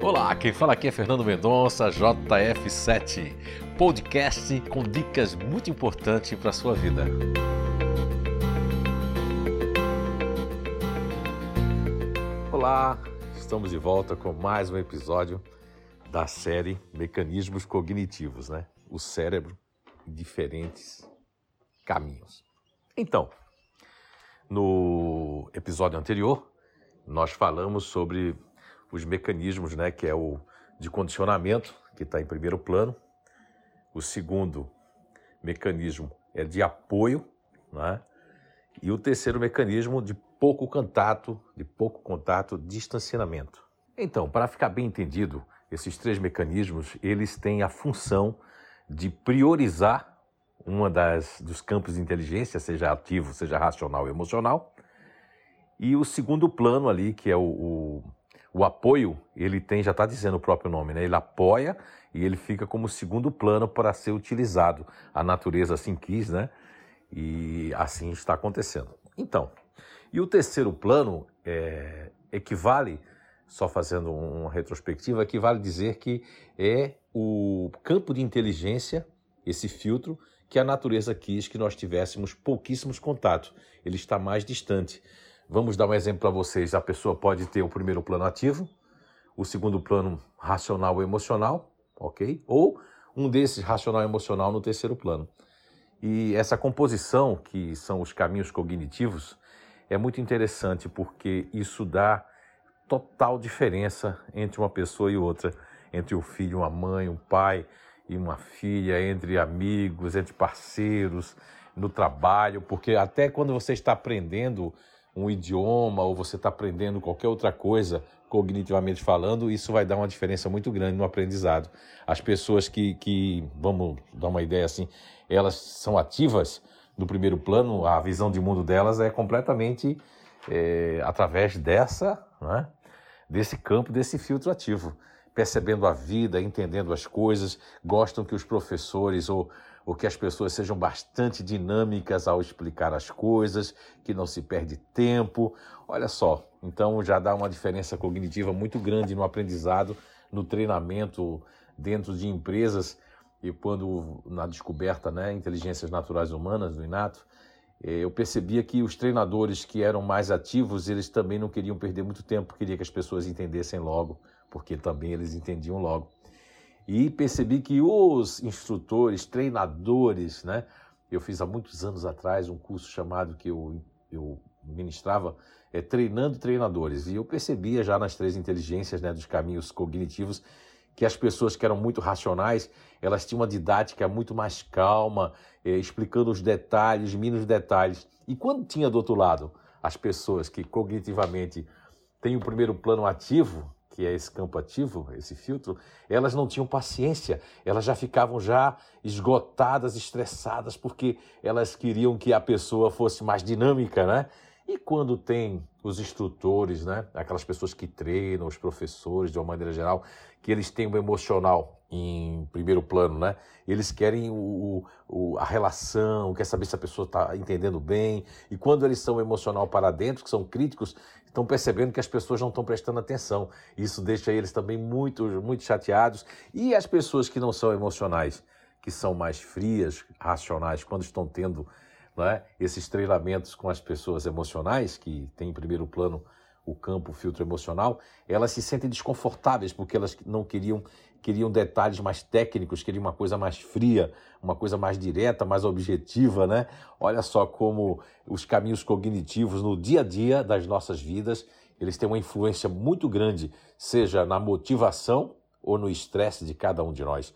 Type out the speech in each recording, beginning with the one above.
Olá, quem fala aqui é Fernando Mendonça, JF7, podcast com dicas muito importantes para a sua vida. Olá, estamos de volta com mais um episódio da série Mecanismos Cognitivos, né? O cérebro diferentes caminhos. Então, no episódio anterior, nós falamos sobre os mecanismos, né, que é o de condicionamento, que está em primeiro plano. O segundo mecanismo é de apoio, né? E o terceiro mecanismo de pouco contato, de pouco contato, distanciamento. Então, para ficar bem entendido, esses três mecanismos, eles têm a função de priorizar uma das dos campos de inteligência, seja ativo, seja racional ou emocional. E o segundo plano ali, que é o, o o apoio, ele tem, já está dizendo o próprio nome, né? Ele apoia e ele fica como segundo plano para ser utilizado. A natureza assim quis, né? E assim está acontecendo. Então, e o terceiro plano é, equivale, só fazendo uma retrospectiva, equivale dizer que é o campo de inteligência, esse filtro, que a natureza quis que nós tivéssemos pouquíssimos contatos. Ele está mais distante. Vamos dar um exemplo para vocês. A pessoa pode ter o primeiro plano ativo, o segundo plano racional ou emocional, ok? Ou um desses racional e emocional no terceiro plano. E essa composição, que são os caminhos cognitivos, é muito interessante porque isso dá total diferença entre uma pessoa e outra, entre o filho, uma mãe, um pai e uma filha, entre amigos, entre parceiros, no trabalho, porque até quando você está aprendendo um idioma ou você está aprendendo qualquer outra coisa, cognitivamente falando, isso vai dar uma diferença muito grande no aprendizado. As pessoas que, que vamos dar uma ideia assim, elas são ativas no primeiro plano, a visão de mundo delas é completamente é, através dessa, né, desse campo, desse filtro ativo percebendo a vida, entendendo as coisas, gostam que os professores ou, ou que as pessoas sejam bastante dinâmicas ao explicar as coisas, que não se perde tempo. Olha só, então já dá uma diferença cognitiva muito grande no aprendizado, no treinamento dentro de empresas e quando na descoberta, né, inteligências naturais humanas do Inato, eh, eu percebia que os treinadores que eram mais ativos, eles também não queriam perder muito tempo, queria que as pessoas entendessem logo porque também eles entendiam logo. E percebi que os instrutores, treinadores, né? Eu fiz há muitos anos atrás um curso chamado que eu, eu ministrava, é Treinando Treinadores. E eu percebia já nas três inteligências né, dos caminhos cognitivos que as pessoas que eram muito racionais, elas tinham uma didática muito mais calma, é, explicando os detalhes, mínimos detalhes. E quando tinha do outro lado as pessoas que cognitivamente têm o primeiro plano ativo, que é esse campo ativo, esse filtro, elas não tinham paciência, elas já ficavam já esgotadas, estressadas, porque elas queriam que a pessoa fosse mais dinâmica, né? E quando tem os instrutores, né, aquelas pessoas que treinam, os professores de uma maneira geral, que eles têm o emocional em primeiro plano, né? Eles querem o, o, a relação, quer saber se a pessoa está entendendo bem. E quando eles são emocional para dentro, que são críticos, estão percebendo que as pessoas não estão prestando atenção. Isso deixa eles também muito, muito chateados. E as pessoas que não são emocionais, que são mais frias, racionais, quando estão tendo né, esses treinamentos com as pessoas emocionais, que têm em primeiro plano o campo, o filtro emocional, elas se sentem desconfortáveis porque elas não queriam queriam detalhes mais técnicos, queriam uma coisa mais fria, uma coisa mais direta, mais objetiva, né? Olha só como os caminhos cognitivos no dia a dia das nossas vidas, eles têm uma influência muito grande, seja na motivação ou no estresse de cada um de nós.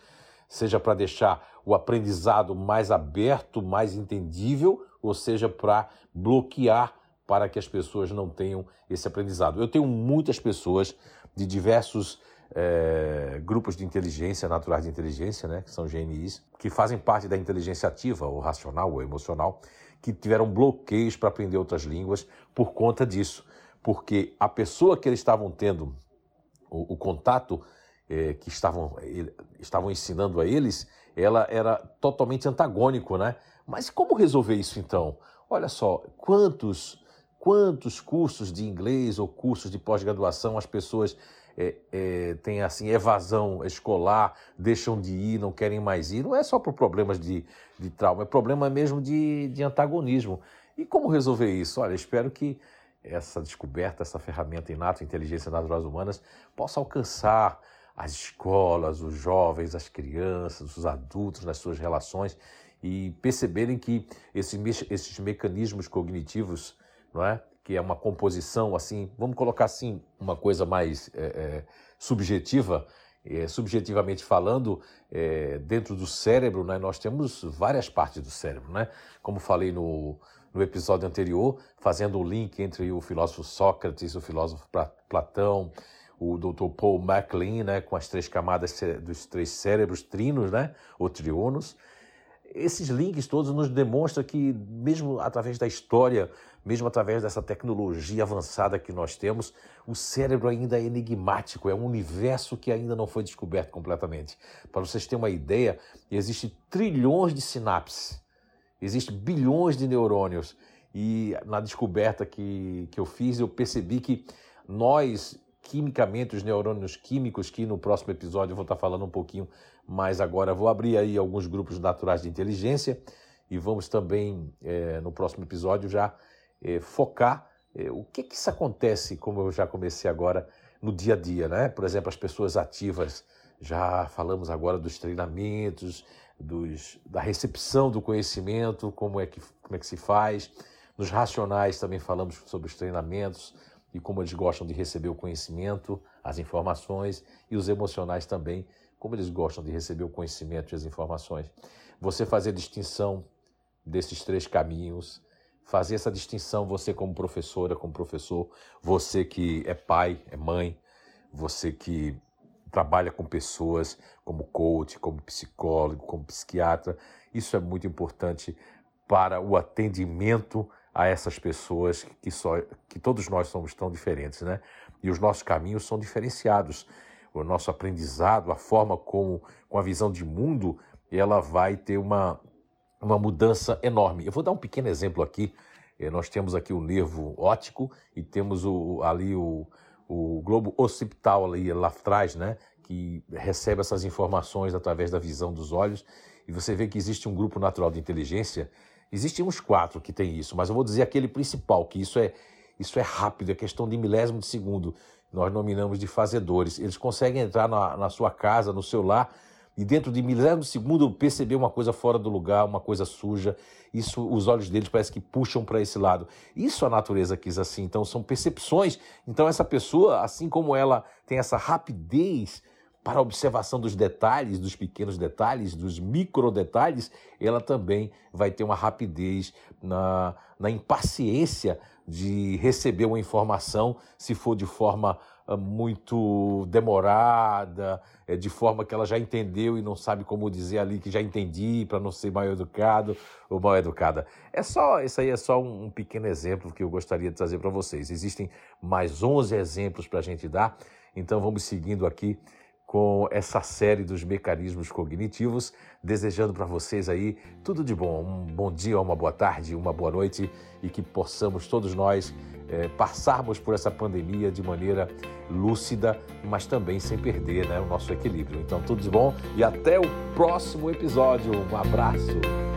Seja para deixar o aprendizado mais aberto, mais entendível, ou seja para bloquear para que as pessoas não tenham esse aprendizado. Eu tenho muitas pessoas de diversos é, grupos de inteligência, naturais de inteligência, né, que são GNIs, que fazem parte da inteligência ativa, ou racional, ou emocional, que tiveram bloqueios para aprender outras línguas por conta disso. Porque a pessoa que eles estavam tendo o, o contato é, que estavam, estavam ensinando a eles, ela era totalmente antagônico, né? Mas como resolver isso então? Olha só, quantos quantos cursos de inglês ou cursos de pós-graduação as pessoas é, é, têm assim evasão escolar, deixam de ir, não querem mais ir. Não é só por problemas de, de trauma, é problema mesmo de, de antagonismo. E como resolver isso? Olha, espero que essa descoberta, essa ferramenta inata, inteligência naturais humanas, possa alcançar as escolas, os jovens, as crianças, os adultos nas suas relações e perceberem que esses, esses mecanismos cognitivos, não é? que é uma composição assim, vamos colocar assim, uma coisa mais é, é, subjetiva, é, subjetivamente falando, é, dentro do cérebro, né, nós temos várias partes do cérebro, né? Como falei no, no episódio anterior, fazendo o link entre o filósofo Sócrates, o filósofo Platão, o Dr. Paul MacLean, né, com as três camadas dos três cérebros trinos, né, ou triunos. Esses links todos nos demonstram que, mesmo através da história, mesmo através dessa tecnologia avançada que nós temos, o cérebro ainda é enigmático, é um universo que ainda não foi descoberto completamente. Para vocês terem uma ideia, existem trilhões de sinapses, existem bilhões de neurônios. E na descoberta que, que eu fiz, eu percebi que nós, quimicamente, os neurônios químicos, que no próximo episódio eu vou estar falando um pouquinho mais agora, vou abrir aí alguns grupos naturais de inteligência e vamos também, é, no próximo episódio, já é, focar é, o que que isso acontece, como eu já comecei agora, no dia a dia, né? Por exemplo, as pessoas ativas, já falamos agora dos treinamentos, dos, da recepção do conhecimento, como é, que, como é que se faz. Nos racionais também falamos sobre os treinamentos e como eles gostam de receber o conhecimento, as informações, e os emocionais também, como eles gostam de receber o conhecimento e as informações. Você fazer a distinção desses três caminhos fazer essa distinção, você como professora, como professor, você que é pai, é mãe, você que trabalha com pessoas como coach, como psicólogo, como psiquiatra, isso é muito importante para o atendimento a essas pessoas que só que todos nós somos tão diferentes, né? E os nossos caminhos são diferenciados. O nosso aprendizado, a forma como com a visão de mundo, ela vai ter uma uma mudança enorme. Eu vou dar um pequeno exemplo aqui. Eh, nós temos aqui o nervo óptico e temos o, ali o, o globo occipital ali lá atrás, né? Que recebe essas informações através da visão dos olhos. E você vê que existe um grupo natural de inteligência. Existem uns quatro que tem isso, mas eu vou dizer aquele principal, que isso é, isso é rápido, é questão de milésimo de segundo. Nós nominamos de fazedores. Eles conseguem entrar na, na sua casa, no seu lar, e dentro de milésimos de segundo perceber uma coisa fora do lugar, uma coisa suja. Isso, os olhos deles parece que puxam para esse lado. Isso a natureza quis assim. Então são percepções. Então essa pessoa, assim como ela tem essa rapidez para a observação dos detalhes, dos pequenos detalhes, dos micro detalhes, ela também vai ter uma rapidez na, na impaciência de receber uma informação, se for de forma ah, muito demorada, eh, de forma que ela já entendeu e não sabe como dizer ali que já entendi para não ser mal educado ou mal educada. É só, isso aí é só um pequeno exemplo que eu gostaria de trazer para vocês. Existem mais 11 exemplos para a gente dar, então vamos seguindo aqui com essa série dos mecanismos cognitivos, desejando para vocês aí tudo de bom, um bom dia, uma boa tarde, uma boa noite e que possamos todos nós é, passarmos por essa pandemia de maneira lúcida, mas também sem perder né, o nosso equilíbrio. Então, tudo de bom e até o próximo episódio. Um abraço.